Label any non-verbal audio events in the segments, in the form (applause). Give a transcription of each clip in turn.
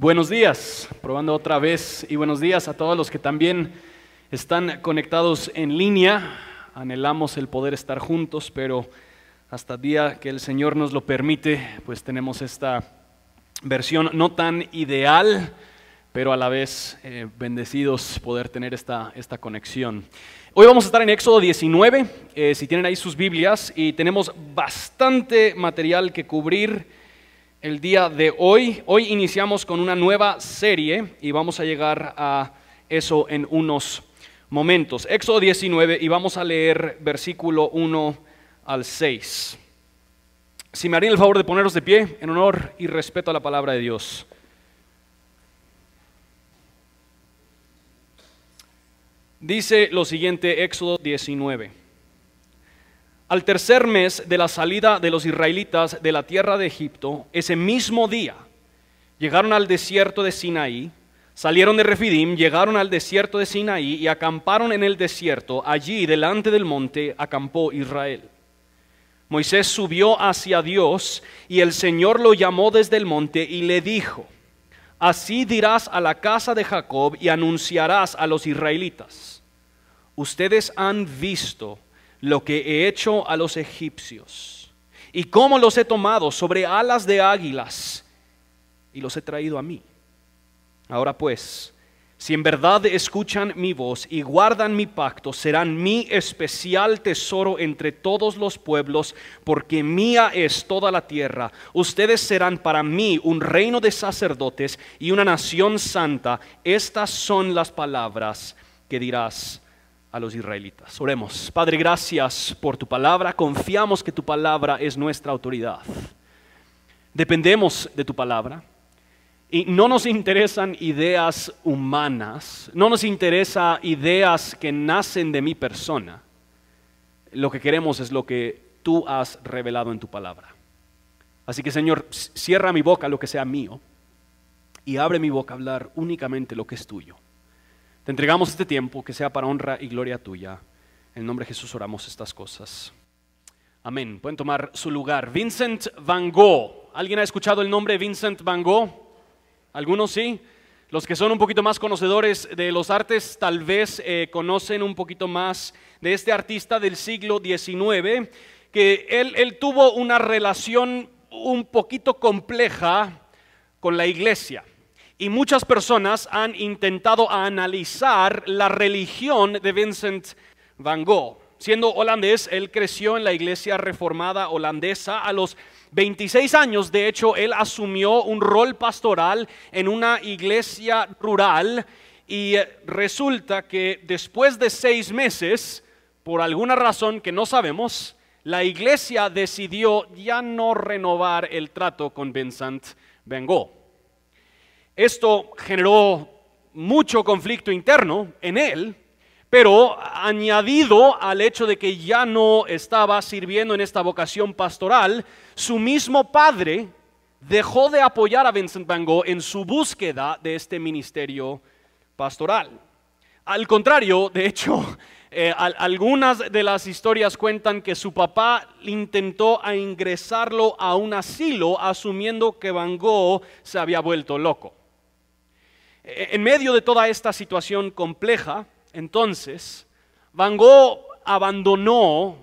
Buenos días, probando otra vez y buenos días a todos los que también están conectados en línea. Anhelamos el poder estar juntos, pero hasta el día que el Señor nos lo permite, pues tenemos esta versión no tan ideal, pero a la vez eh, bendecidos poder tener esta, esta conexión. Hoy vamos a estar en Éxodo 19, eh, si tienen ahí sus Biblias, y tenemos bastante material que cubrir el día de hoy. Hoy iniciamos con una nueva serie y vamos a llegar a eso en unos momentos. Éxodo 19 y vamos a leer versículo 1 al 6. Si me harían el favor de poneros de pie en honor y respeto a la palabra de Dios. Dice lo siguiente, Éxodo 19. Al tercer mes de la salida de los israelitas de la tierra de Egipto, ese mismo día, llegaron al desierto de Sinaí, salieron de Refidim, llegaron al desierto de Sinaí y acamparon en el desierto. Allí, delante del monte, acampó Israel. Moisés subió hacia Dios y el Señor lo llamó desde el monte y le dijo, Así dirás a la casa de Jacob y anunciarás a los israelitas. Ustedes han visto lo que he hecho a los egipcios y cómo los he tomado sobre alas de águilas y los he traído a mí. Ahora pues, si en verdad escuchan mi voz y guardan mi pacto, serán mi especial tesoro entre todos los pueblos, porque mía es toda la tierra. Ustedes serán para mí un reino de sacerdotes y una nación santa. Estas son las palabras que dirás a los israelitas. Oremos. Padre, gracias por tu palabra. Confiamos que tu palabra es nuestra autoridad. Dependemos de tu palabra. Y no nos interesan ideas humanas, no nos interesan ideas que nacen de mi persona. Lo que queremos es lo que tú has revelado en tu palabra. Así que Señor, cierra mi boca lo que sea mío y abre mi boca a hablar únicamente lo que es tuyo. Te entregamos este tiempo que sea para honra y gloria tuya. En nombre de Jesús oramos estas cosas. Amén. Pueden tomar su lugar. Vincent Van Gogh. ¿Alguien ha escuchado el nombre de Vincent Van Gogh? Algunos sí. Los que son un poquito más conocedores de los artes tal vez eh, conocen un poquito más de este artista del siglo XIX, que él, él tuvo una relación un poquito compleja con la iglesia. Y muchas personas han intentado analizar la religión de Vincent van Gogh. Siendo holandés, él creció en la iglesia reformada holandesa a los 26 años, de hecho, él asumió un rol pastoral en una iglesia rural y resulta que después de seis meses, por alguna razón que no sabemos, la iglesia decidió ya no renovar el trato con Vincent Van Gogh. Esto generó mucho conflicto interno en él pero añadido al hecho de que ya no estaba sirviendo en esta vocación pastoral, su mismo padre dejó de apoyar a Vincent Van Gogh en su búsqueda de este ministerio pastoral. Al contrario, de hecho, (laughs) eh, algunas de las historias cuentan que su papá intentó ingresarlo a un asilo asumiendo que Van Gogh se había vuelto loco. E, en medio de toda esta situación compleja, entonces, Van Gogh abandonó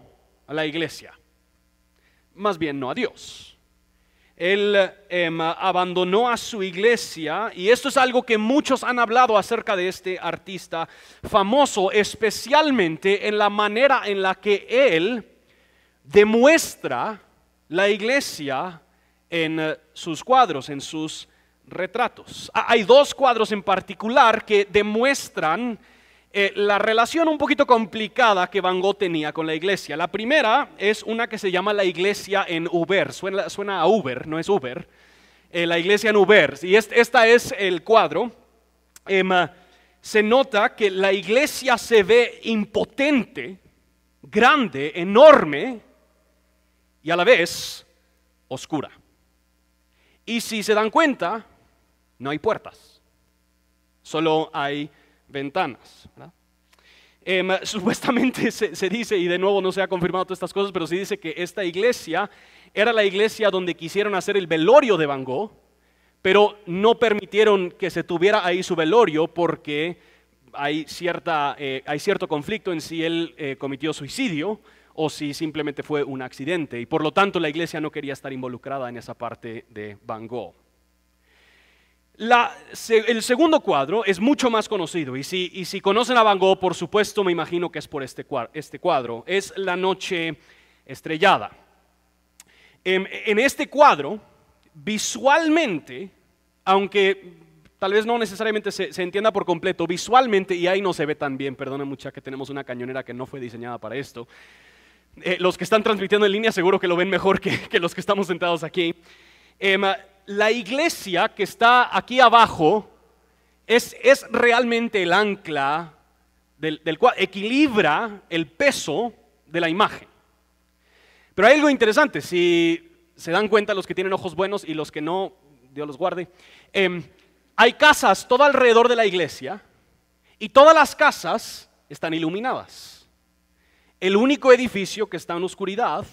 a la iglesia, más bien no a Dios. Él em, abandonó a su iglesia y esto es algo que muchos han hablado acerca de este artista famoso, especialmente en la manera en la que él demuestra la iglesia en eh, sus cuadros, en sus retratos. Hay dos cuadros en particular que demuestran eh, la relación un poquito complicada que Van Gogh tenía con la iglesia. La primera es una que se llama la iglesia en Uber, suena, a Uber, no es Uber, eh, la iglesia en Uber. Y este, esta es el cuadro. Em, se nota que la iglesia se ve impotente, grande, enorme y a la vez oscura. Y si se dan cuenta, no hay puertas, solo hay ventanas. Em, (laughs) supuestamente se, dice, y de nuevo no se ha confirmado todas estas cosas, pero se dice que esta iglesia era la iglesia donde quisieron hacer el velorio de Van Gogh, pero no permitieron que se tuviera ahí su velorio porque hay, cierta, eh, hay cierto conflicto en si él eh, cometió suicidio o si simplemente fue un accidente. Y por lo tanto la iglesia no quería estar involucrada en esa parte de Van Gogh. El segundo cuadro es mucho más conocido y si, si, conocen a Van Gogh, por supuesto me imagino que es por este, este cuadro. Es La Noche Estrellada. En, en este cuadro, visualmente, aunque tal vez no necesariamente se, entienda por completo, visualmente, y ahí no se ve tan bien, perdona mucha que tenemos una cañonera que no fue diseñada para esto, eh, los que están transmitiendo en línea seguro que lo ven mejor que, los que estamos sentados aquí. Em, la iglesia que está aquí abajo es, es realmente el ancla del, del, cual equilibra el peso de la imagen. Pero hay algo interesante, si se dan cuenta los que tienen ojos buenos y los que no, Dios los guarde, em, hay casas todo alrededor de la iglesia y todas las casas están iluminadas. El único edificio que está en oscuridad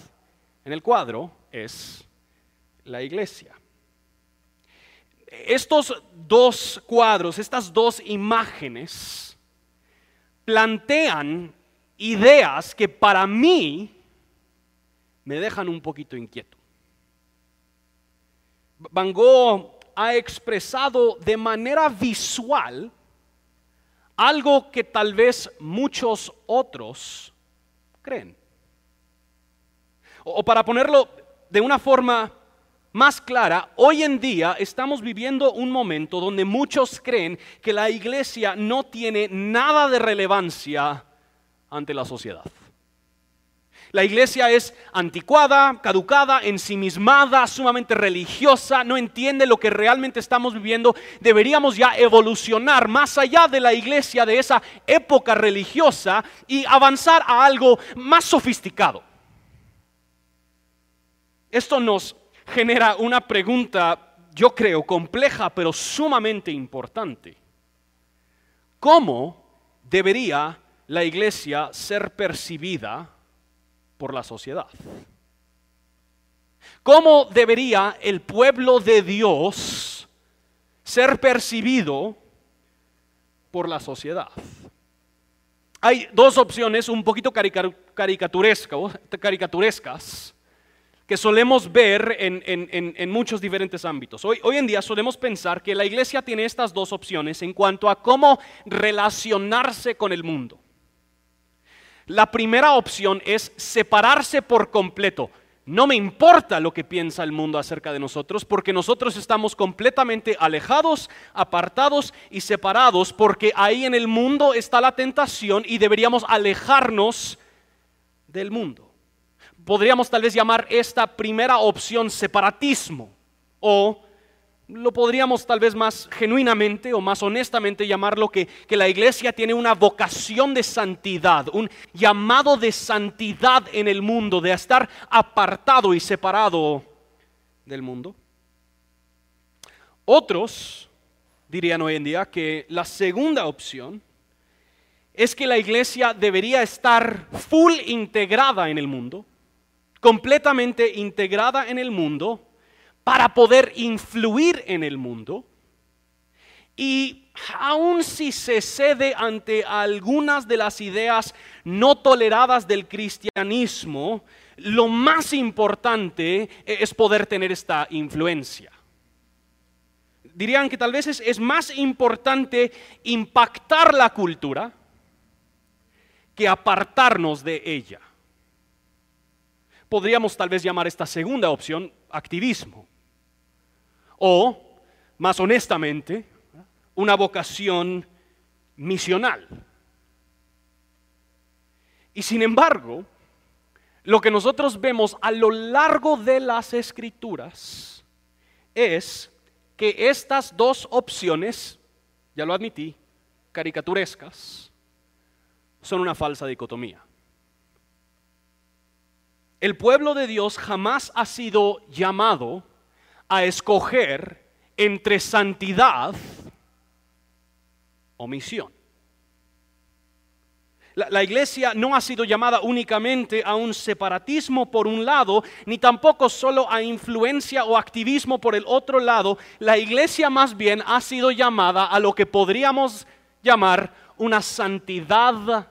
en el cuadro es la iglesia. Estos dos cuadros, estas dos imágenes, plantean ideas que para mí me dejan un poquito inquieto. Van Gogh ha expresado de manera visual algo que tal vez muchos otros creen. O, para ponerlo de una forma más clara, hoy en día estamos viviendo un momento donde muchos creen que la iglesia no tiene nada de relevancia ante la sociedad. La iglesia es anticuada, caducada, ensimismada, sumamente religiosa, no entiende lo que realmente estamos viviendo. Deberíamos ya evolucionar más allá de la iglesia de esa época religiosa y avanzar a algo más sofisticado. Esto nos genera una pregunta, yo creo, compleja, pero sumamente importante. ¿Cómo debería la iglesia ser percibida por la sociedad. ¿Cómo debería el pueblo de Dios ser percibido por la sociedad? Hay dos opciones un poquito caricaturescas que solemos ver en, muchos diferentes ámbitos. Hoy, hoy en día solemos pensar que la iglesia tiene estas dos opciones en cuanto a cómo relacionarse con el mundo. La primera opción es separarse por completo. No me importa lo que piensa el mundo acerca de nosotros, porque nosotros estamos completamente alejados, apartados y separados, porque ahí en el mundo está la tentación y deberíamos alejarnos del mundo. Podríamos tal vez llamar esta primera opción separatismo o lo podríamos tal vez más genuinamente o más honestamente llamarlo que, que la iglesia tiene una vocación de santidad, un llamado de santidad en el mundo, de estar apartado y separado del mundo. Otros dirían hoy en día que la segunda opción es que la iglesia debería estar full integrada en el mundo, completamente integrada en el mundo, para poder influir en el mundo. Y aun si se cede ante algunas de las ideas no toleradas del cristianismo, lo más importante es poder tener esta influencia. Dirían que tal vez es, es más importante impactar la cultura que apartarnos de ella. Podríamos tal vez llamar esta segunda opción activismo o, más honestamente, una vocación misional. Y sin embargo, lo que nosotros vemos a lo largo de las escrituras es que estas dos opciones, ya lo admití, caricaturescas, son una falsa dicotomía. El pueblo de Dios jamás ha sido llamado a escoger entre santidad o misión. La, iglesia no ha sido llamada únicamente a un separatismo por un lado, ni tampoco solo a influencia o activismo por el otro lado. La iglesia más bien ha sido llamada a lo que podríamos llamar una santidad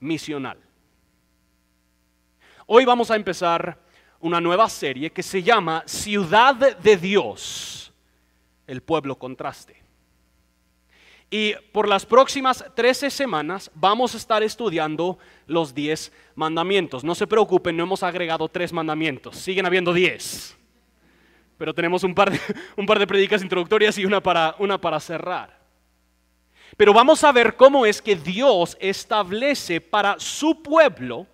misional. Hoy vamos a empezar una nueva serie que se llama Ciudad de Dios, el pueblo contraste. Y por las próximas 13 semanas vamos a estar estudiando los 10 mandamientos. No se preocupen, no hemos agregado tres mandamientos, siguen habiendo 10. Pero tenemos un par de, (laughs) un par de predicas introductorias y una para, una para cerrar. Pero vamos a ver cómo es que Dios establece para su pueblo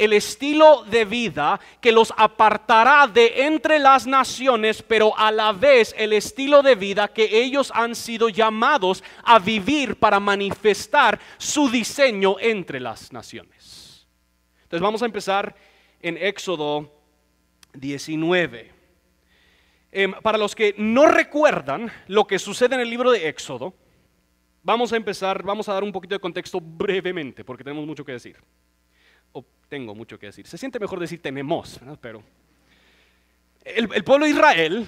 el estilo de vida que los apartará de entre las naciones, pero a la vez el estilo de vida que ellos han sido llamados a vivir para manifestar su diseño entre las naciones. Entonces vamos a empezar en Éxodo 19. Em, para los que no recuerdan lo que sucede en el libro de Éxodo, vamos a empezar, vamos a dar un poquito de contexto brevemente, porque tenemos mucho que decir tengo mucho que decir. Se siente mejor decir tenemos, pero el, pueblo de Israel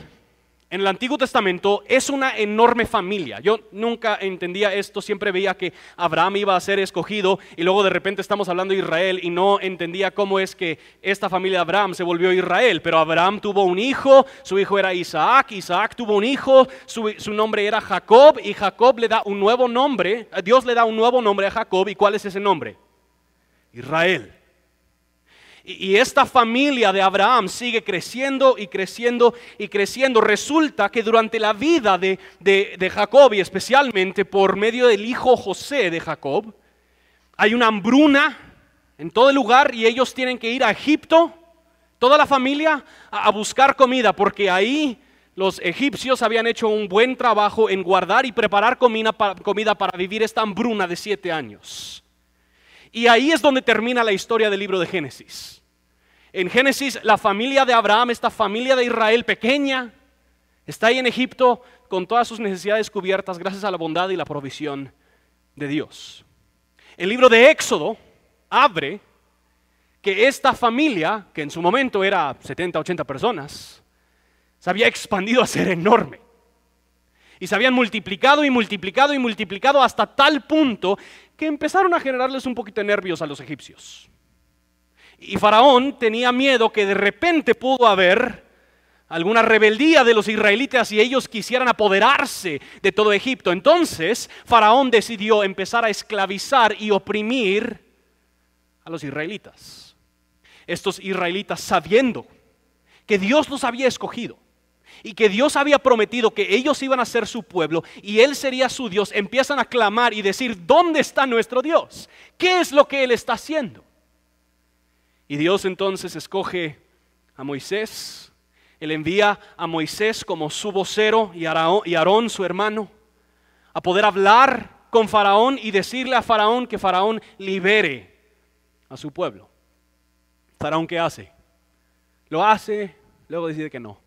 en el Antiguo Testamento es una enorme familia. Yo nunca entendía esto, siempre veía que Abraham iba a ser escogido y luego de repente estamos hablando de Israel y no entendía cómo es que esta familia de Abraham se volvió Israel. Pero Abraham tuvo un hijo, su hijo era Isaac, Isaac tuvo un hijo, su, su nombre era Jacob y Jacob le da un nuevo nombre, Dios le da un nuevo nombre a Jacob y ¿cuál es ese nombre? Israel. Y esta familia de Abraham sigue creciendo y creciendo y creciendo. Resulta que durante la vida de, Jacob y especialmente por medio del hijo José de Jacob, hay una hambruna en todo el lugar y ellos tienen que ir a Egipto, toda la familia, a, buscar comida porque ahí los egipcios habían hecho un buen trabajo en guardar y preparar comida para vivir esta hambruna de siete años. Y ahí es donde termina la historia del libro de Génesis. En Génesis, la familia de Abraham, esta familia de Israel pequeña, está ahí en Egipto con todas sus necesidades cubiertas gracias a la bondad y la provisión de Dios. El libro de Éxodo abre que esta familia, que en su momento era 70, 80 personas, se había expandido a ser enorme. Y se habían multiplicado y multiplicado y multiplicado hasta tal punto que empezaron a generarles un poquito de nervios a los egipcios. Y Faraón tenía miedo que de repente pudo haber alguna rebeldía de los israelitas y ellos quisieran apoderarse de todo Egipto. Entonces Faraón decidió empezar a esclavizar y oprimir a los israelitas. Estos israelitas sabiendo que Dios los había escogido, y que Dios había prometido que ellos iban a ser su pueblo y Él sería su Dios, empiezan a clamar y decir, ¿dónde está nuestro Dios? ¿Qué es lo que Él está haciendo? Y Dios entonces escoge a Moisés, Él envía a Moisés como su vocero y Aarón su hermano a poder hablar con Faraón y decirle a Faraón que Faraón libere a su pueblo. Faraón, ¿qué hace? Lo hace, luego decide que no.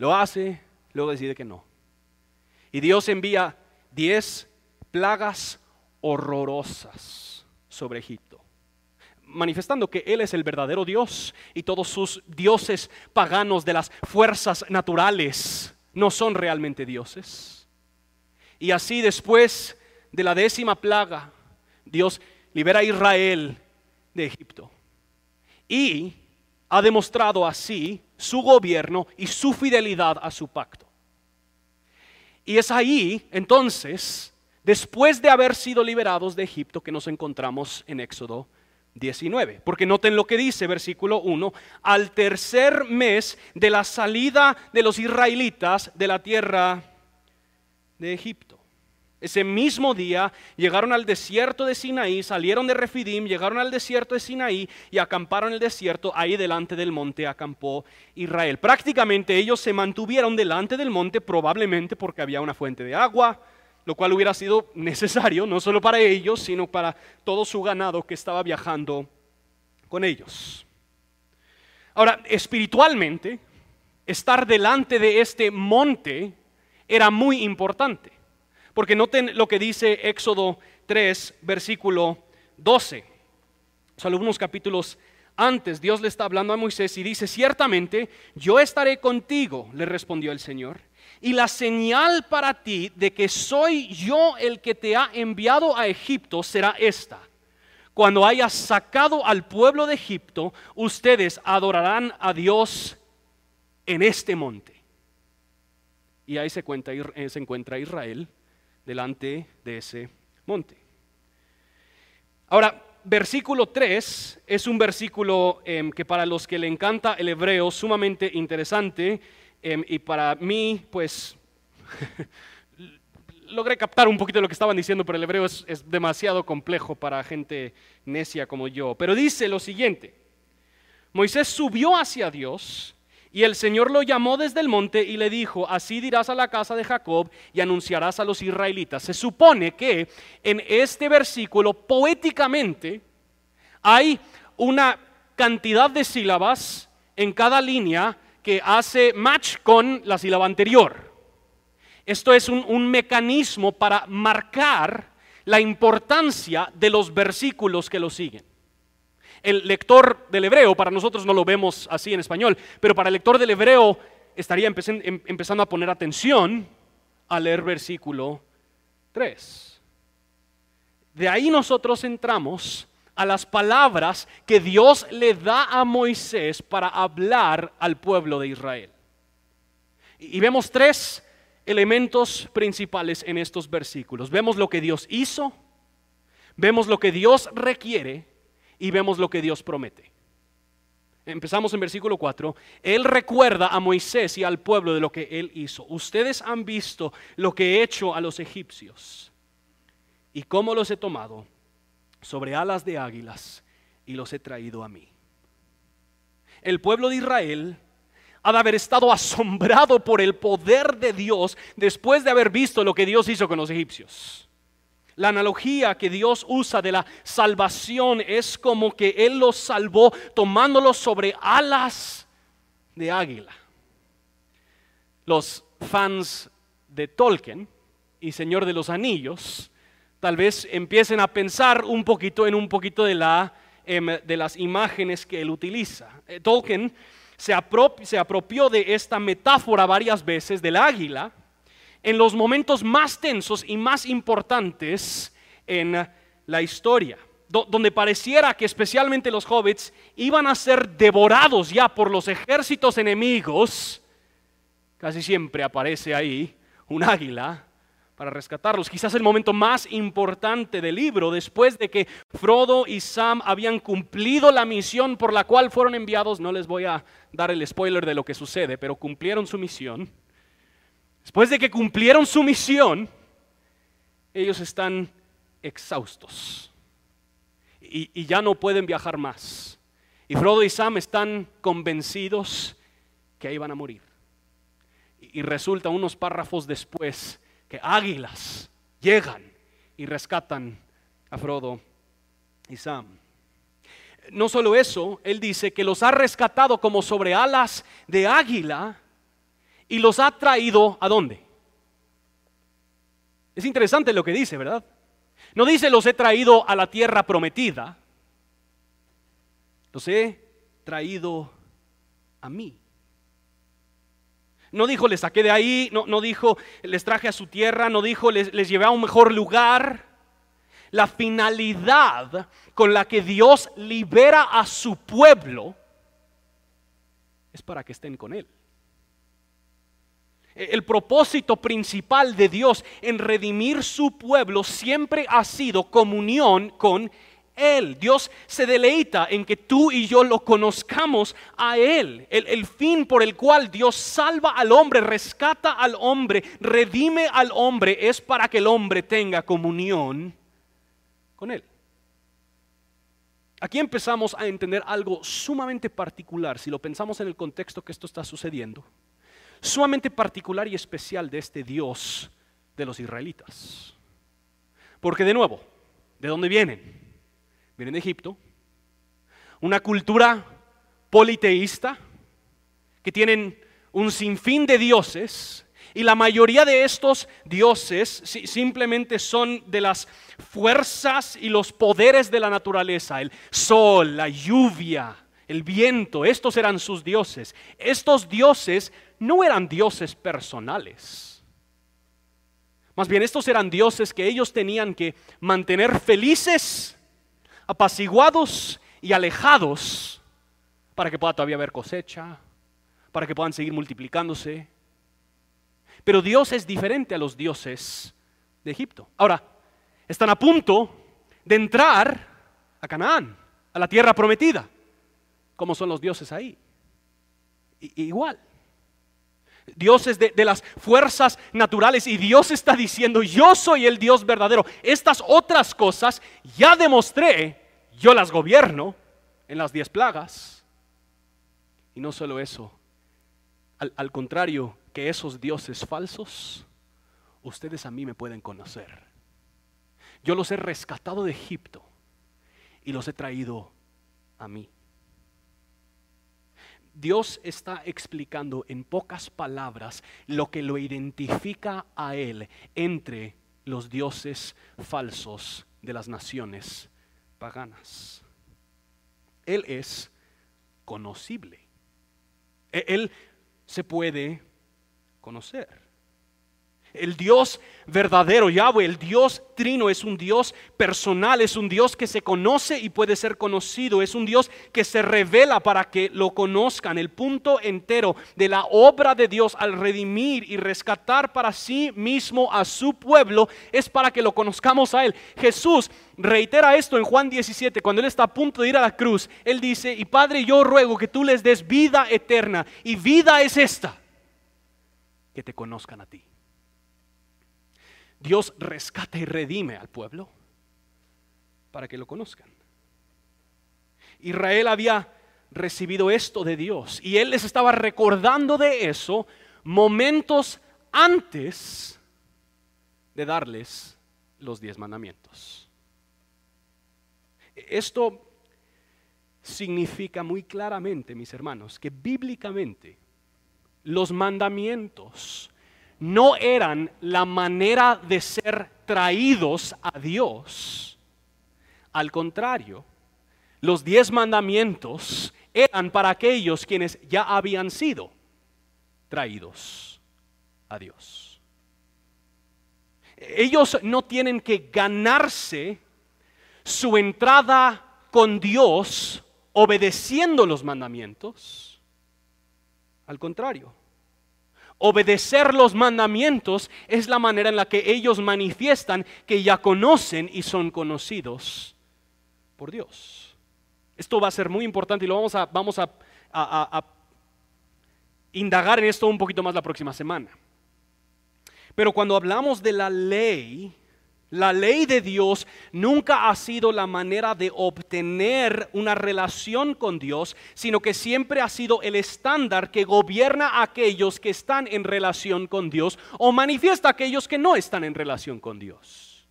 Lo hace, luego decide que no. Y Dios envía diez plagas horrorosas sobre Egipto, manifestando que Él es el verdadero Dios y todos sus dioses paganos de las fuerzas naturales no son realmente dioses. Y así después de la décima plaga, Dios libera a Israel de Egipto. Y ha demostrado así su gobierno y su fidelidad a su pacto. Y es ahí, entonces, después de haber sido liberados de Egipto, que nos encontramos en Éxodo 19. Porque noten lo que dice versículo 1, al tercer mes de la salida de los israelitas de la tierra de Egipto. Ese mismo día llegaron al desierto de Sinaí, salieron de Refidim, llegaron al desierto de Sinaí y acamparon en el desierto. Ahí delante del monte acampó Israel. Prácticamente ellos se mantuvieron delante del monte probablemente porque había una fuente de agua, lo cual hubiera sido necesario no solo para ellos, sino para todo su ganado que estaba viajando con ellos. Ahora, espiritualmente, estar delante de este monte era muy importante. Porque noten lo que dice Éxodo 3, versículo 12, solo unos capítulos antes, Dios le está hablando a Moisés y dice, ciertamente yo estaré contigo, le respondió el Señor, y la señal para ti de que soy yo el que te ha enviado a Egipto será esta. Cuando hayas sacado al pueblo de Egipto, ustedes adorarán a Dios en este monte. Y ahí se, eh, se encuentra Israel delante de ese monte. Ahora, versículo 3 es un versículo em, que para los que le encanta el hebreo sumamente interesante em, y para mí pues (laughs) logré captar un poquito de lo que estaban diciendo, pero el hebreo es, es demasiado complejo para gente necia como yo. Pero dice lo siguiente, Moisés subió hacia Dios y el Señor lo llamó desde el monte y le dijo, así dirás a la casa de Jacob y anunciarás a los israelitas. Se supone que en este versículo poéticamente hay una cantidad de sílabas en cada línea que hace match con la sílaba anterior. Esto es un, mecanismo para marcar la importancia de los versículos que lo siguen. El lector del hebreo, para nosotros no lo vemos así en español, pero para el lector del hebreo estaría em, empezando a poner atención a leer versículo 3. De ahí nosotros entramos a las palabras que Dios le da a Moisés para hablar al pueblo de Israel. Y vemos tres elementos principales en estos versículos. Vemos lo que Dios hizo, vemos lo que Dios requiere y vemos lo que Dios promete. Empezamos en versículo 4. Él recuerda a Moisés y al pueblo de lo que él hizo. Ustedes han visto lo que he hecho a los egipcios y cómo los he tomado sobre alas de águilas y los he traído a mí. El pueblo de Israel ha de haber estado asombrado por el poder de Dios después de haber visto lo que Dios hizo con los egipcios. La analogía que Dios usa de la salvación es como que Él los salvó tomándolos sobre alas de águila. Los fans de Tolkien y Señor de los Anillos tal vez empiecen a pensar un poquito en un poquito de, la, em, de las imágenes que él utiliza. Eh, Tolkien se, se apropió de esta metáfora varias veces del águila en los momentos más tensos y más importantes en la historia, donde pareciera que especialmente los hobbits iban a ser devorados ya por los ejércitos enemigos, casi siempre aparece ahí un águila para rescatarlos. Quizás el momento más importante del libro, después de que Frodo y Sam habían cumplido la misión por la cual fueron enviados, no les voy a dar el spoiler de lo que sucede, pero cumplieron su misión Después de que cumplieron su misión, ellos están exhaustos y, ya no pueden viajar más. Y Frodo y Sam están convencidos que ahí van a morir. Y, y resulta unos párrafos después que águilas llegan y rescatan a Frodo y Sam. No solo eso, él dice que los ha rescatado como sobre alas de águila y los ha traído a dónde. Es interesante lo que dice, ¿verdad? No dice los he traído a la tierra prometida, los he traído a mí. No dijo les saqué de ahí, no, no dijo les traje a su tierra, no dijo les, les llevé a un mejor lugar. La finalidad con la que Dios libera a su pueblo es para que estén con Él. El propósito principal de Dios en redimir su pueblo siempre ha sido comunión con Él. Dios se deleita en que tú y yo lo conozcamos a Él. El, fin por el cual Dios salva al hombre, rescata al hombre, redime al hombre, es para que el hombre tenga comunión con Él. Aquí empezamos a entender algo sumamente particular si lo pensamos en el contexto que esto está sucediendo sumamente particular y especial de este Dios de los israelitas. Porque de nuevo, ¿de dónde vienen? Vienen de Egipto, una cultura politeísta que tienen un sinfín de dioses Y la mayoría de estos dioses simplemente son de las fuerzas y los poderes de la naturaleza, el sol, la lluvia, el viento, estos eran sus dioses. Estos dioses no eran dioses personales. Más bien, estos eran dioses que ellos tenían que mantener felices, apaciguados y alejados para que pueda todavía haber cosecha, para que puedan seguir multiplicándose. Pero Dios es diferente a los dioses de Egipto. Ahora, están a punto de entrar a Canaán, a la tierra prometida. ¿Cómo son los dioses ahí? igual. Dioses de, de, las fuerzas naturales y Dios está diciendo, yo soy el Dios verdadero. Estas otras cosas ya demostré, yo las gobierno en las diez plagas. Y no solo eso, al, contrario que esos dioses falsos, ustedes a mí me pueden conocer. Yo los he rescatado de Egipto y los he traído a mí. Dios está explicando en pocas palabras lo que lo identifica a Él entre los dioses falsos de las naciones paganas. Él es conocible. E-, él se puede conocer. El Dios verdadero, Yahweh, el Dios trino, es un Dios personal, es un Dios que se conoce y puede ser conocido, es un Dios que se revela para que lo conozcan. El punto entero de la obra de Dios al redimir y rescatar para sí mismo a su pueblo es para que lo conozcamos a Él. Jesús reitera esto en Juan 17, cuando Él está a punto de ir a la cruz. Él dice, y Padre, yo ruego que tú les des vida eterna, y vida es esta que te conozcan a ti. Dios rescata y redime al pueblo para que lo conozcan. Israel había recibido esto de Dios y Él les estaba recordando de eso momentos antes de darles los diez mandamientos. Esto significa muy claramente, mis hermanos, que bíblicamente los mandamientos no eran la manera de ser traídos a Dios. Al contrario, los diez mandamientos eran para aquellos quienes ya habían sido traídos a Dios. Ellos no tienen que ganarse su entrada con Dios obedeciendo los mandamientos. Al contrario, obedecer los mandamientos es la manera en la que ellos manifiestan que ya conocen y son conocidos por Dios. Esto va a ser muy importante y lo vamos a, vamos a, a indagar en esto un poquito más la próxima semana. Pero cuando hablamos de la ley, la ley de Dios nunca ha sido la manera de obtener una relación con Dios, sino que siempre ha sido el estándar que gobierna a aquellos que están en relación con Dios o manifiesta a aquellos que no están en relación con Dios.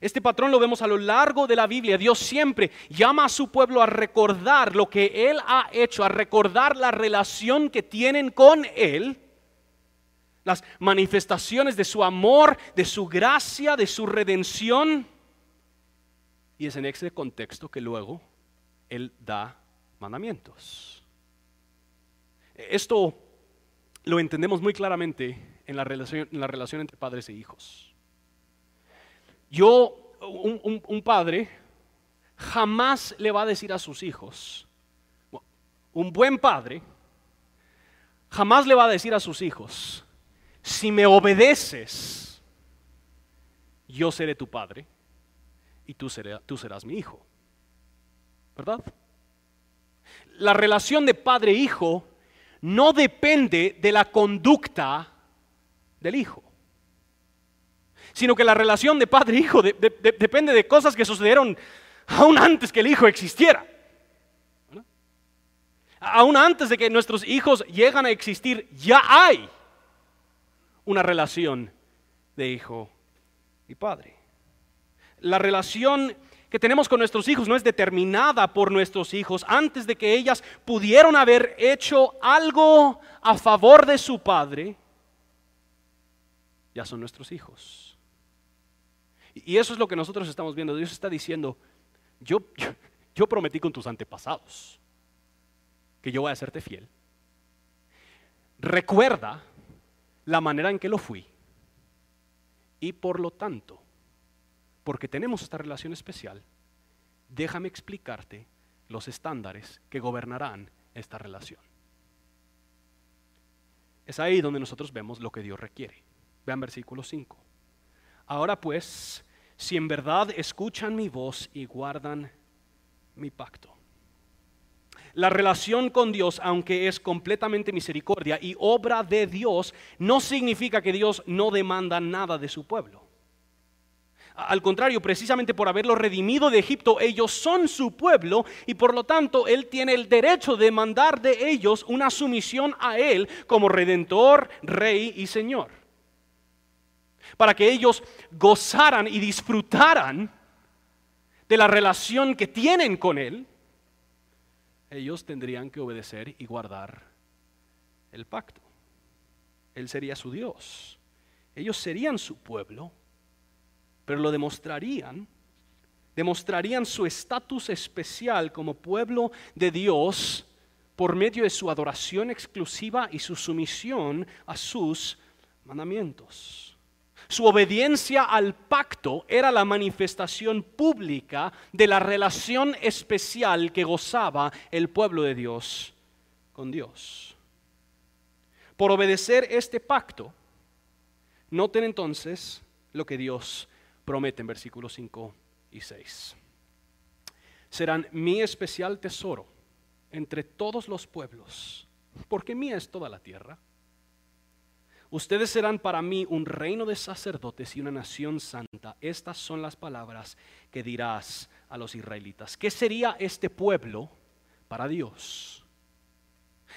Este patrón lo vemos a lo largo de la Biblia. Dios siempre llama a su pueblo a recordar lo que Él ha hecho, a recordar la relación que tienen con Él las manifestaciones de su amor, de su gracia, de su redención. Y es en ese contexto que luego Él da mandamientos. Esto lo entendemos muy claramente en la relación, en la relación entre padres e hijos. Yo, un padre, jamás le va a decir a sus hijos, un buen padre, jamás le va a decir a sus hijos, si me obedeces, yo seré tu padre y tú, serás mi hijo. ¿Verdad? La relación de padre-hijo no depende de la conducta del hijo, sino que la relación de padre-hijo depende de cosas que sucedieron aún antes que el hijo existiera. Aún antes de que nuestros hijos llegan a existir, ya hay una relación de hijo y padre. La relación que tenemos con nuestros hijos no es determinada por nuestros hijos antes de que ellas pudieron haber hecho algo a favor de su padre. ya son nuestros hijos. Y eso es lo que nosotros estamos viendo. Dios está diciendo, yo, yo, prometí con tus antepasados que yo voy a hacerte fiel. Recuerda la manera en que lo fui. Y por lo tanto, porque tenemos esta relación especial, déjame explicarte los estándares que gobernarán esta relación. Es ahí donde nosotros vemos lo que Dios requiere. Vean versículo 5. Ahora pues, si en verdad escuchan mi voz y guardan mi pacto. La relación con Dios, aunque es completamente misericordia y obra de Dios, no significa que Dios no demanda nada de su pueblo. Al contrario, precisamente por haberlo redimido de Egipto, ellos son su pueblo y por lo tanto Él tiene el derecho de mandar de ellos una sumisión a Él como redentor, rey y Señor para que ellos gozaran y disfrutaran de la relación que tienen con Él, ellos tendrían que obedecer y guardar el pacto. Él sería su Dios. Ellos serían su pueblo, pero lo demostrarían, demostrarían su estatus especial como pueblo de Dios por medio de su adoración exclusiva y su sumisión a sus mandamientos. Su obediencia al pacto era la manifestación pública de la relación especial que gozaba el pueblo de Dios con Dios. Por obedecer este pacto, noten entonces lo que Dios promete en versículos 5 y 6. Serán mi especial tesoro entre todos los pueblos, porque mía es toda la tierra Ustedes serán para mí un reino de sacerdotes y una nación santa. Estas son las palabras que dirás a los israelitas. ¿Qué sería este pueblo para Dios?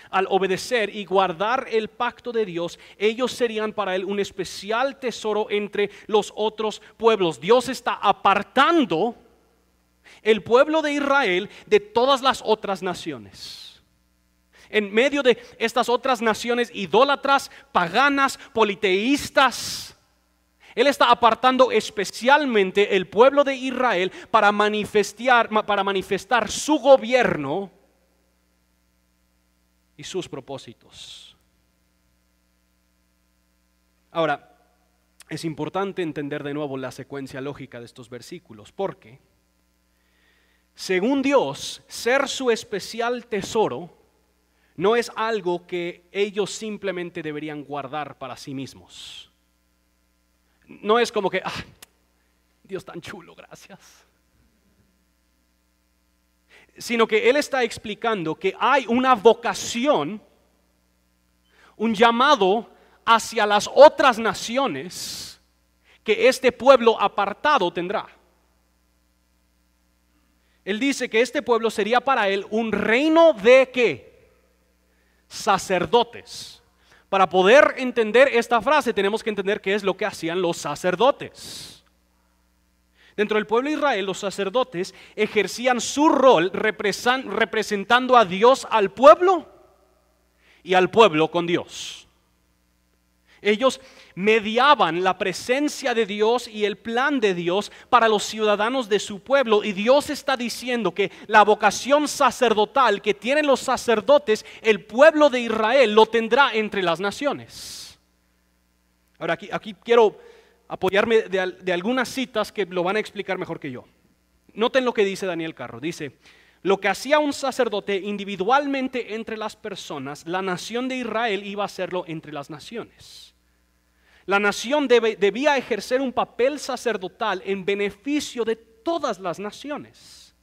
Al obedecer y guardar el pacto de Dios, ellos serían para Él un especial tesoro entre los otros pueblos. Dios está apartando el pueblo de Israel de todas las otras naciones en medio de estas otras naciones idólatras, paganas, politeístas. Él está apartando especialmente el pueblo de Israel para manifestar, para manifestar su gobierno y sus propósitos. Ahora, es importante entender de nuevo la secuencia lógica de estos versículos, porque, según Dios, ser su especial tesoro no es algo que ellos simplemente deberían guardar para sí mismos. No es como que, ah, Dios tan chulo, gracias. Sino que Él está explicando que hay una vocación, un llamado hacia las otras naciones que este pueblo apartado tendrá. Él dice que este pueblo sería para él un reino de qué? Sacerdotes. Para poder entender esta frase tenemos que entender qué es lo que hacían los sacerdotes. Dentro del pueblo de Israel, los sacerdotes ejercían su rol representando a Dios al pueblo y al pueblo con Dios. Ellos mediaban la presencia de Dios y el plan de Dios para los ciudadanos de su pueblo. Y Dios está diciendo que la vocación sacerdotal que tienen los sacerdotes, el pueblo de Israel lo tendrá entre las naciones. Ahora aquí, quiero apoyarme de, de algunas citas que lo van a explicar mejor que yo. Noten lo que dice Daniel Carro. Dice, lo que hacía un sacerdote individualmente entre las personas, la nación de Israel iba a hacerlo entre las naciones. La nación debía ejercer un papel sacerdotal en beneficio de todas las naciones.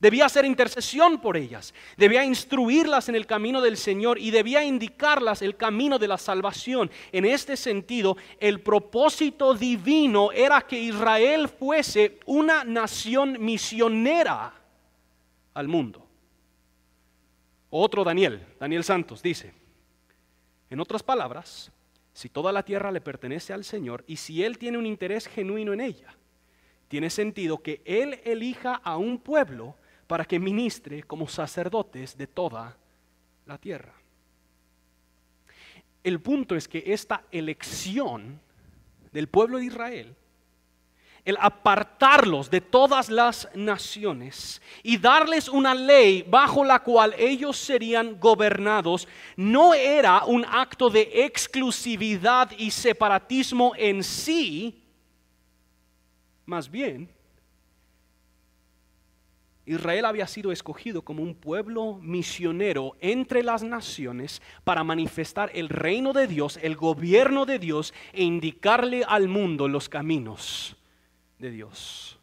Debía hacer intercesión por ellas, debía instruirlas en el camino del Señor y debía indicarlas el camino de la salvación. En este sentido, el propósito divino era que Israel fuese una nación misionera al mundo. Otro Daniel, Daniel Santos, dice, en otras palabras, si toda la tierra le pertenece al Señor y si Él tiene un interés genuino en ella, tiene sentido que Él elija a un pueblo para que ministre como sacerdotes de toda la tierra. El punto es que esta elección del pueblo de Israel, el apartarlos de todas las naciones y darles una ley bajo la cual ellos serían gobernados, no era un acto de exclusividad y separatismo en sí, más bien, Israel había sido escogido como un pueblo misionero entre las naciones para manifestar el reino de Dios, el gobierno de Dios e indicarle al mundo los caminos de Dios.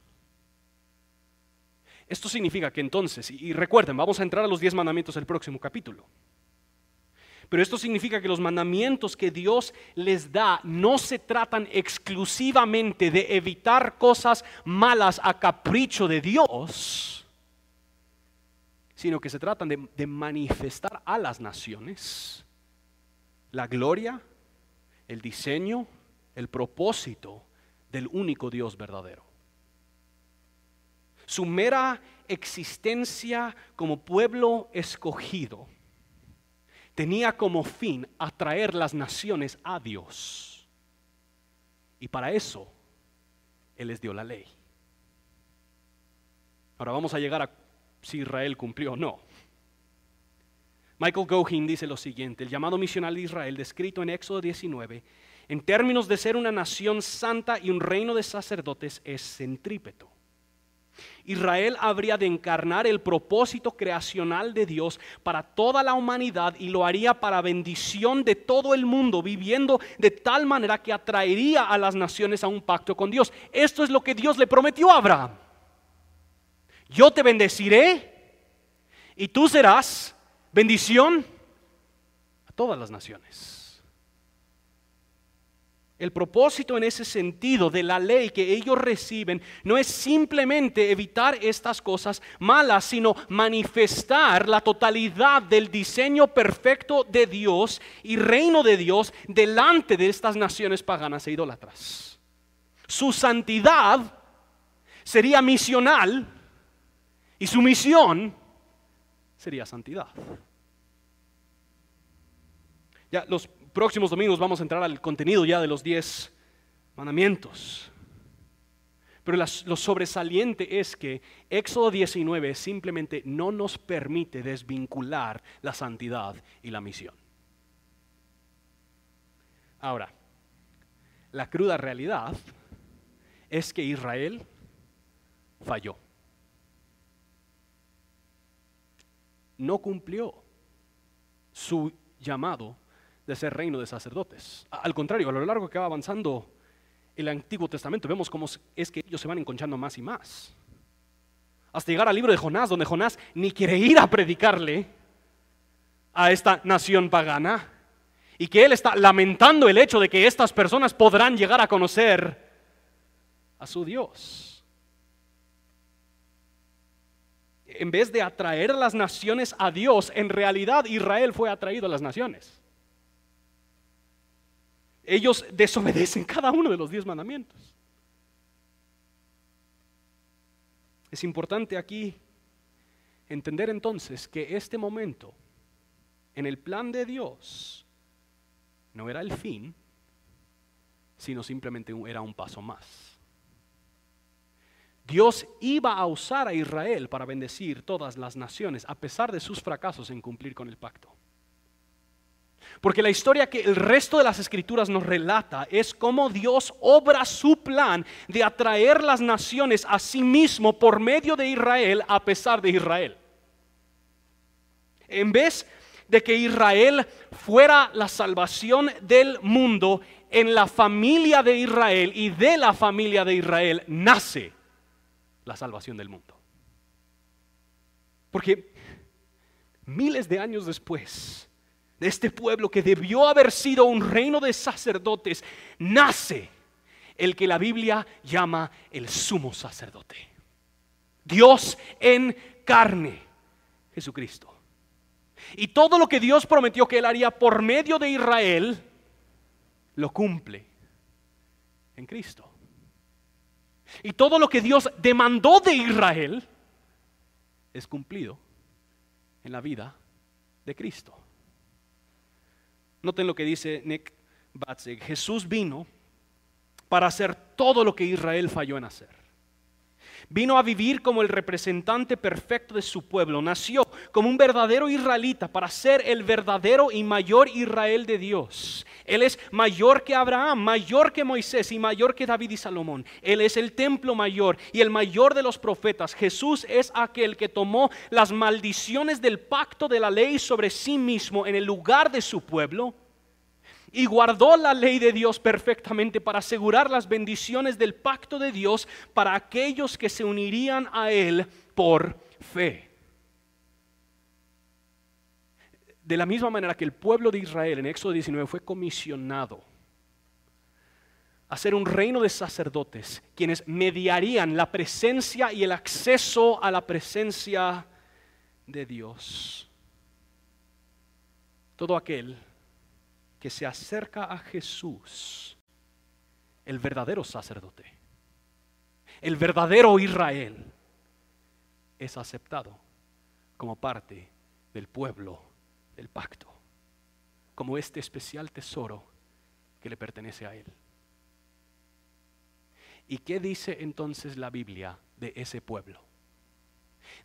Esto significa que entonces, y recuerden, vamos a entrar a los diez mandamientos del próximo capítulo. Pero esto significa que los mandamientos que Dios les da no se tratan exclusivamente de evitar cosas malas a capricho de Dios, sino que se tratan de, manifestar a las naciones la gloria, el diseño, el propósito del único Dios verdadero. Su mera existencia como pueblo escogido tenía como fin atraer las naciones a Dios. Y para eso Él les dio la ley. Ahora vamos a llegar a si Israel cumplió o no. Michael Gohin dice lo siguiente, el llamado misional de Israel, descrito en Éxodo 19, en términos de ser una nación santa y un reino de sacerdotes, es centrípeto. Israel habría de encarnar el propósito creacional de Dios para toda la humanidad y lo haría para bendición de todo el mundo, viviendo de tal manera que atraería a las naciones a un pacto con Dios. Esto es lo que Dios le prometió a Abraham yo te bendeciré y tú serás bendición a todas las naciones. El propósito en ese sentido de la ley que ellos reciben no es simplemente evitar estas cosas malas, sino manifestar la totalidad del diseño perfecto de Dios y reino de Dios delante de estas naciones paganas e idólatras. Su santidad sería misional y su misión sería santidad. Ya los próximos domingos vamos a entrar al contenido ya de los diez mandamientos. Pero lo sobresaliente es que Éxodo 19 simplemente no nos permite desvincular la santidad y la misión. Ahora, la cruda realidad es que Israel falló. no cumplió su llamado de ser reino de sacerdotes. Al contrario, a lo largo que va avanzando el Antiguo Testamento, vemos cómo es que ellos se van enconchando más y más. Hasta llegar al libro de Jonás, donde Jonás ni quiere ir a predicarle a esta nación pagana, y que él está lamentando el hecho de que estas personas podrán llegar a conocer a su Dios. en vez de atraer a las naciones a Dios, en realidad Israel fue atraído a las naciones. Ellos desobedecen (laughs) cada uno de los diez mandamientos. Es importante aquí entender entonces que este momento en el plan de Dios no era el fin, sino simplemente era un paso más. Dios iba a usar a Israel para bendecir todas las naciones, a pesar de sus fracasos en cumplir con el pacto. Porque la historia que el resto de las escrituras nos relata es cómo Dios obra su plan de atraer las naciones a sí mismo por medio de Israel a pesar de Israel. En vez de que Israel fuera la salvación del mundo, en la familia de Israel y de la familia de Israel nace la salvación del mundo. Porque miles de años después de este pueblo que debió haber sido un reino de sacerdotes, nace el que la Biblia llama el sumo sacerdote. Dios en carne, Jesucristo. Y todo lo que Dios prometió que Él haría por medio de Israel, lo cumple en Cristo. Y todo lo que Dios demandó de Israel es cumplido en la vida de Cristo. Noten lo que dice Nick Batzig. Jesús vino para hacer todo lo que Israel falló en hacer. Vino a vivir como el representante perfecto de su pueblo. Nació como un verdadero israelita para ser el verdadero y mayor Israel de Dios. Él es mayor que Abraham, mayor que Moisés y mayor que David y Salomón. Él es el templo mayor y el mayor de los profetas. Jesús es aquel que tomó las maldiciones del pacto de la ley sobre sí mismo en el lugar de su pueblo y guardó la ley de Dios perfectamente para asegurar las bendiciones del pacto de Dios para aquellos que se unirían a Él por fe. De la misma manera que el pueblo de Israel en Éxodo 19 fue comisionado a ser un reino de sacerdotes, quienes mediarían la presencia y el acceso a la presencia de Dios. Todo aquel que se acerca a Jesús, el verdadero sacerdote, el verdadero Israel, es aceptado como parte del pueblo del pacto, como este especial tesoro que le pertenece a él. ¿Y qué dice entonces la Biblia de ese pueblo?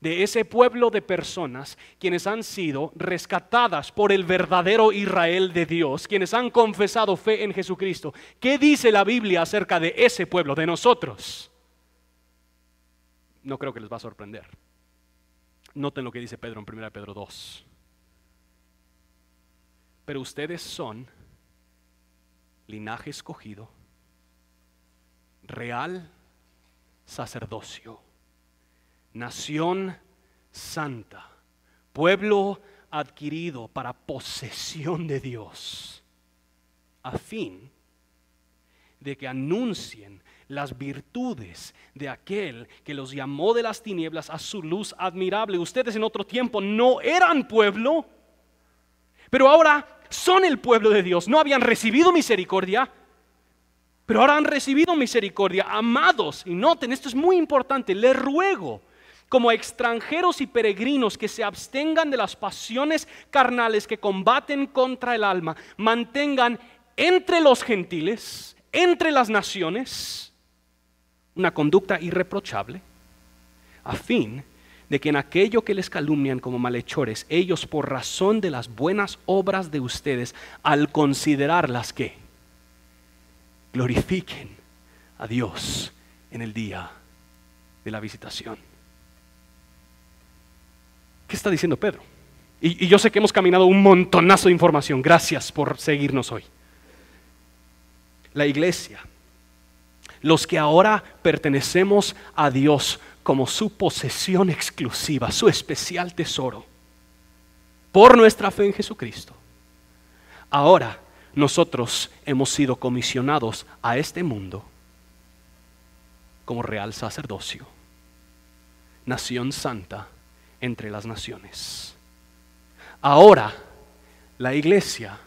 de ese pueblo de personas quienes han sido rescatadas por el verdadero Israel de Dios, quienes han confesado fe en Jesucristo. ¿Qué dice la Biblia acerca de ese pueblo, de nosotros? No creo que les va a sorprender. Noten lo que dice Pedro en 1 Pedro 2. Pero ustedes son linaje escogido, real sacerdocio nación santa, pueblo adquirido para posesión de Dios, a fin de que anuncien las virtudes de aquel que los llamó de las tinieblas a su luz admirable. Ustedes en otro tiempo no eran pueblo, pero ahora son el pueblo de Dios. No habían recibido misericordia, pero ahora han recibido misericordia. Amados, y noten, esto es muy importante, les ruego como extranjeros y peregrinos que se abstengan de las pasiones carnales que combaten contra el alma, mantengan entre los gentiles, entre las naciones, una conducta irreprochable, a fin de que en aquello que les calumnian como malhechores, ellos por razón de las buenas obras de ustedes, al considerarlas que glorifiquen a Dios en el día de la visitación. ¿Qué está diciendo Pedro? Y, yo sé que hemos caminado un montonazo de información. Gracias por seguirnos hoy. La iglesia, los que ahora pertenecemos a Dios como su posesión exclusiva, su especial tesoro, por nuestra fe en Jesucristo. Ahora nosotros hemos sido comisionados a este mundo como real sacerdocio, nación santa entre las naciones. Ahora, la iglesia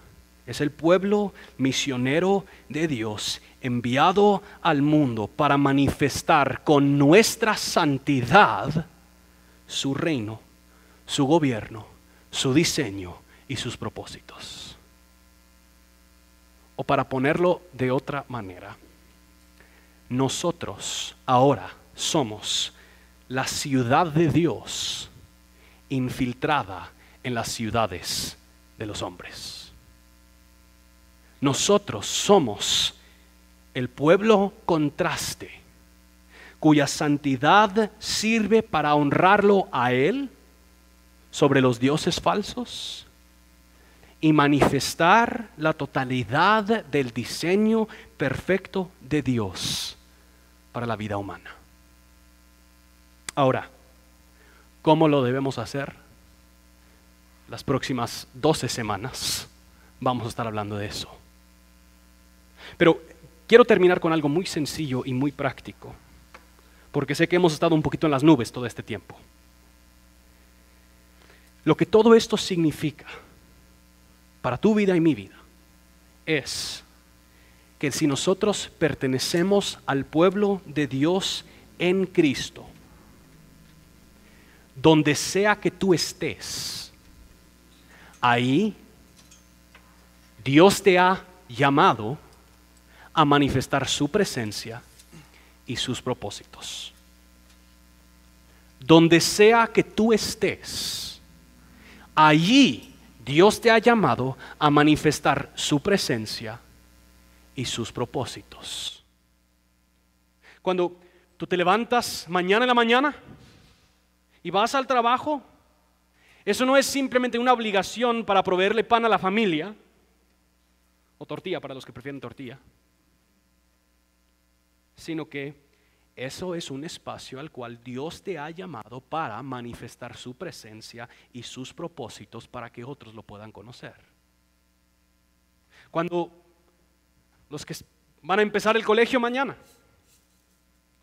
es el pueblo misionero de Dios enviado al mundo para manifestar con nuestra santidad su reino, su gobierno, su diseño y sus propósitos. O para ponerlo de otra manera, nosotros ahora somos la ciudad de Dios infiltrada en las ciudades de los hombres. Nosotros somos el pueblo contraste, cuya santidad sirve para honrarlo a Él sobre los dioses falsos y manifestar la totalidad del diseño perfecto de Dios para la vida humana. Ahora, ¿Cómo lo debemos hacer? Las próximas 12 semanas vamos a estar hablando de eso. Pero quiero terminar con algo muy sencillo y muy práctico, porque sé que hemos estado un poquito en las nubes todo este tiempo. Lo que todo esto significa para tu vida y mi vida es que si nosotros pertenecemos al pueblo de Dios en Cristo, donde sea que tú estés, ahí Dios te ha llamado a manifestar su presencia y sus propósitos. Donde sea que tú estés, allí Dios te ha llamado a manifestar su presencia y sus propósitos. Cuando tú te levantas mañana en la mañana y vas al trabajo, eso no es simplemente una obligación para proveerle pan a la familia, o tortilla para los que prefieren tortilla, sino que eso es un espacio al cual Dios te ha llamado para manifestar su presencia y sus propósitos para que otros lo puedan conocer. Cuando los que van a empezar el colegio mañana,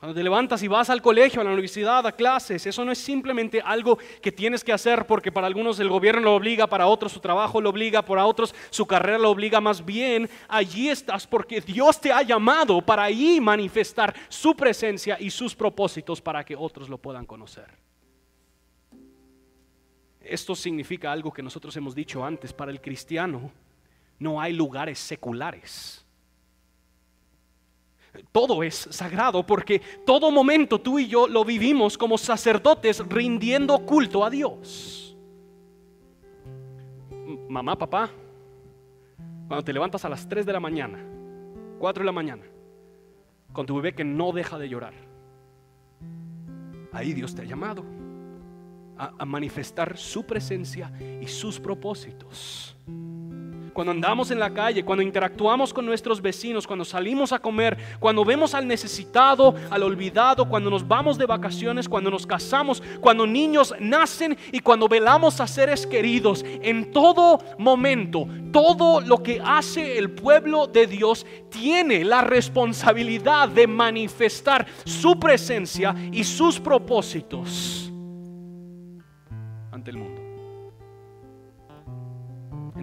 cuando te levantas y vas al colegio, a la universidad, a clases, eso no es simplemente algo que tienes que hacer porque para algunos el gobierno lo obliga, para otros su trabajo lo obliga, para otros su carrera lo obliga. Más bien, allí estás porque Dios te ha llamado para ahí manifestar su presencia y sus propósitos para que otros lo puedan conocer. Esto significa algo que nosotros hemos dicho antes, para el cristiano no hay lugares seculares. Todo es sagrado porque todo momento tú y yo lo vivimos como sacerdotes rindiendo culto a Dios. Mamá, papá, cuando te levantas a las 3 de la mañana, 4 de la mañana, con tu bebé que no deja de llorar, ahí Dios te ha llamado a, a manifestar su presencia y sus propósitos cuando andamos en la calle, cuando interactuamos con nuestros vecinos, cuando salimos a comer, cuando vemos al necesitado, al olvidado, cuando nos vamos de vacaciones, cuando nos casamos, cuando niños nacen y cuando velamos a seres queridos. En todo momento, todo lo que hace el pueblo de Dios tiene la responsabilidad de manifestar su presencia y sus propósitos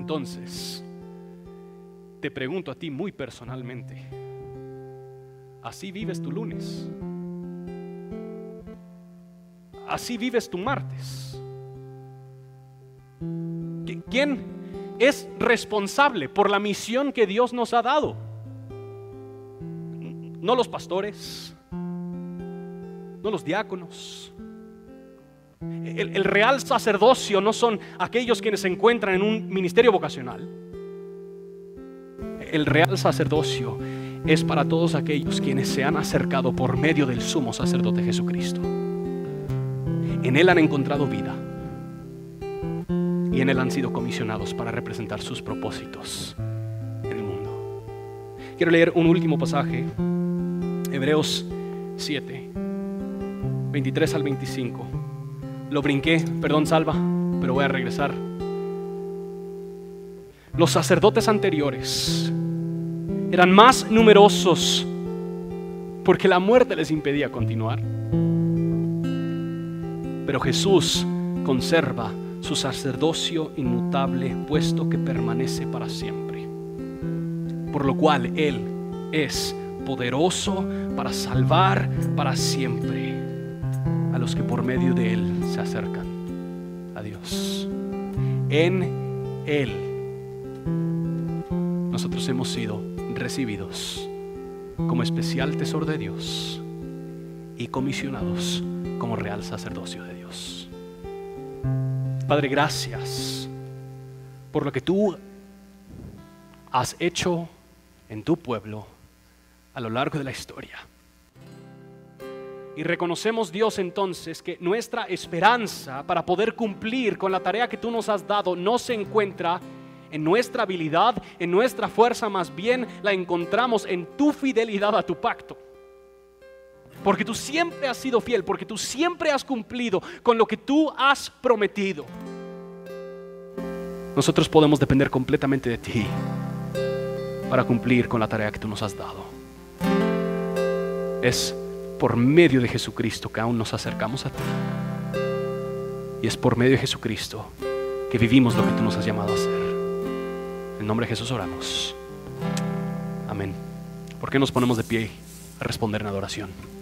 Entonces, te pregunto a ti muy personalmente, ¿así vives tu lunes? ¿Así vives tu martes? ¿Quién es responsable por la misión que Dios nos ha dado? No los pastores, no los diáconos, el, real sacerdocio no son aquellos quienes se encuentran en un ministerio vocacional. El real sacerdocio es para todos aquellos quienes se han acercado por medio del sumo sacerdote Jesucristo. En Él han encontrado vida y en Él han sido comisionados para representar sus propósitos en el mundo. Quiero leer un último pasaje, Hebreos 7, 23 al 25. Lo brinqué, perdón, salva, pero voy a regresar. Los sacerdotes anteriores eran más numerosos porque la muerte les impedía continuar. Pero Jesús conserva su sacerdocio inmutable, puesto que permanece para siempre. Por lo cual Él es poderoso para salvar para siempre a los que por medio de Él se acercan a Dios. En Él nosotros hemos sido recibidos como especial tesoro de Dios y comisionados como real sacerdocio de Dios. Padre, gracias por lo que tú has hecho en tu pueblo a lo largo de la historia. Y reconocemos Dios entonces que nuestra esperanza para poder cumplir con la tarea que tú nos has dado no se encuentra en nuestra habilidad, en nuestra fuerza, más bien la encontramos en tu fidelidad a tu pacto. Porque tú siempre has sido fiel, porque tú siempre has cumplido con lo que tú has prometido. Nosotros podemos depender completamente de ti para cumplir con la tarea que tú nos has dado. Es por medio de Jesucristo que aún nos acercamos a ti. Y es por medio de Jesucristo que vivimos lo que tú nos has llamado a hacer. En nombre de Jesús oramos. Amén. ¿Por qué nos ponemos de pie a responder en adoración?